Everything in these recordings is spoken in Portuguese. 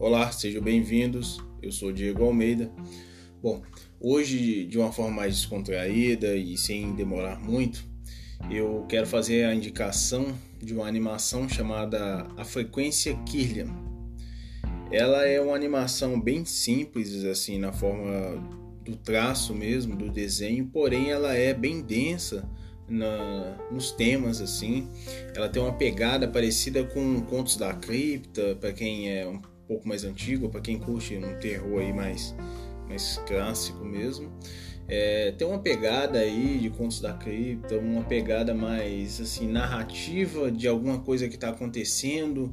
Olá, sejam bem-vindos. Eu sou Diego Almeida. Bom, hoje, de uma forma mais descontraída e sem demorar muito, eu quero fazer a indicação de uma animação chamada A Frequência Kirlian. Ela é uma animação bem simples, assim, na forma do traço mesmo, do desenho, porém ela é bem densa na, nos temas assim. Ela tem uma pegada parecida com Contos da Cripta, para quem é um pouco mais antigo, para quem curte um terror aí mais, mais clássico mesmo. É, tem uma pegada aí de Contos da Cripta, uma pegada mais assim narrativa de alguma coisa que está acontecendo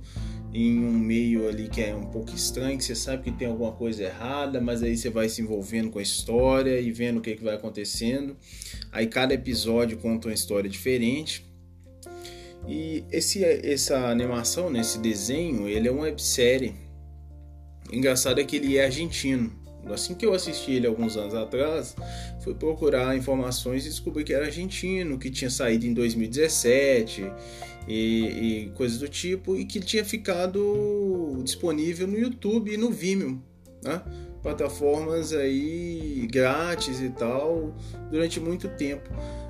em um meio ali que é um pouco estranho, que você sabe que tem alguma coisa errada, mas aí você vai se envolvendo com a história e vendo o que, que vai acontecendo. Aí cada episódio conta uma história diferente. E esse, essa animação, né, esse desenho, ele é uma websérie. Engraçado é que ele é argentino. Assim que eu assisti ele alguns anos atrás, fui procurar informações e descobri que era argentino, que tinha saído em 2017 e, e coisas do tipo, e que tinha ficado disponível no YouTube e no Vimeo, né? plataformas aí grátis e tal, durante muito tempo.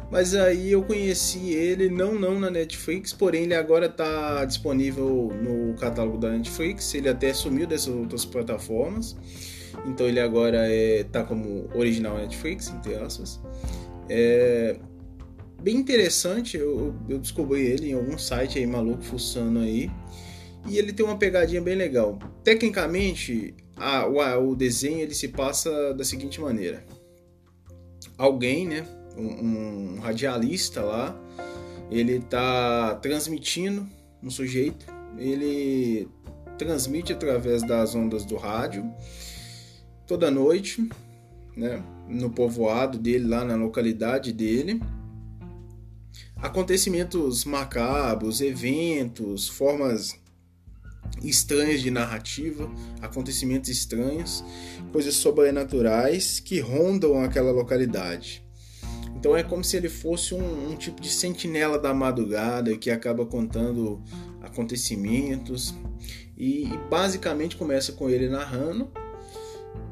Mas aí eu conheci ele, não não na Netflix, porém ele agora está disponível no catálogo da Netflix. Ele até sumiu dessas outras plataformas, então ele agora está é, como original Netflix, entre aspas. É bem interessante, eu, eu descobri ele em algum site aí maluco fuçando aí. E ele tem uma pegadinha bem legal. Tecnicamente, a, o, o desenho ele se passa da seguinte maneira: alguém, né, um, um radialista lá, ele tá transmitindo um sujeito, ele transmite através das ondas do rádio toda noite, né, no povoado dele, lá na localidade dele. Acontecimentos macabros, eventos, formas estranhas de narrativa, acontecimentos estranhos, coisas sobrenaturais que rondam aquela localidade. Então é como se ele fosse um, um, tipo de sentinela da madrugada que acaba contando acontecimentos e, e basicamente começa com ele narrando,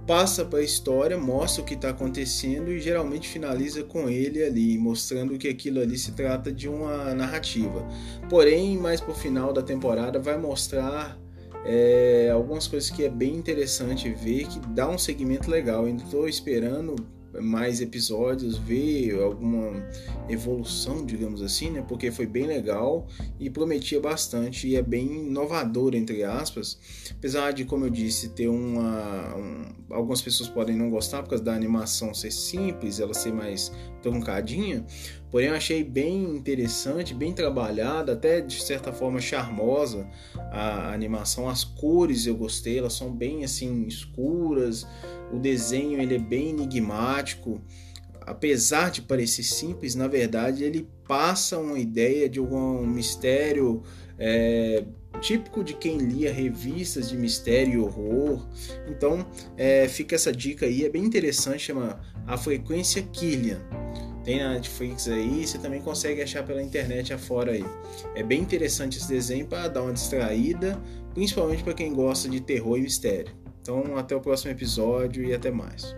passa para a história, mostra o que está acontecendo e geralmente finaliza com ele ali mostrando que aquilo ali se trata de uma narrativa. Porém, mais para o final da temporada vai mostrar é, algumas coisas que é bem interessante ver, que dá um segmento legal. Ainda estou esperando mais episódios, ver alguma evolução, digamos assim, né? Porque foi bem legal e prometia bastante e é bem inovador, entre aspas. Apesar de, como eu disse, ter uma. Um, algumas pessoas podem não gostar por causa da animação ser simples, ela ser mais truncadinha. Porém, eu achei bem interessante, bem trabalhada, até de certa forma charmosa a animação. As cores eu gostei, elas são bem assim escuras. O desenho ele é bem enigmático. Apesar de parecer simples, na verdade ele passa uma ideia de algum mistério é, típico de quem lia revistas de mistério e horror. Então é, fica essa dica aí, é bem interessante, chama A Frequência Killian tem na Netflix aí, você também consegue achar pela internet afora aí. É bem interessante esse desenho para dar uma distraída, principalmente para quem gosta de terror e mistério. Então, até o próximo episódio e até mais.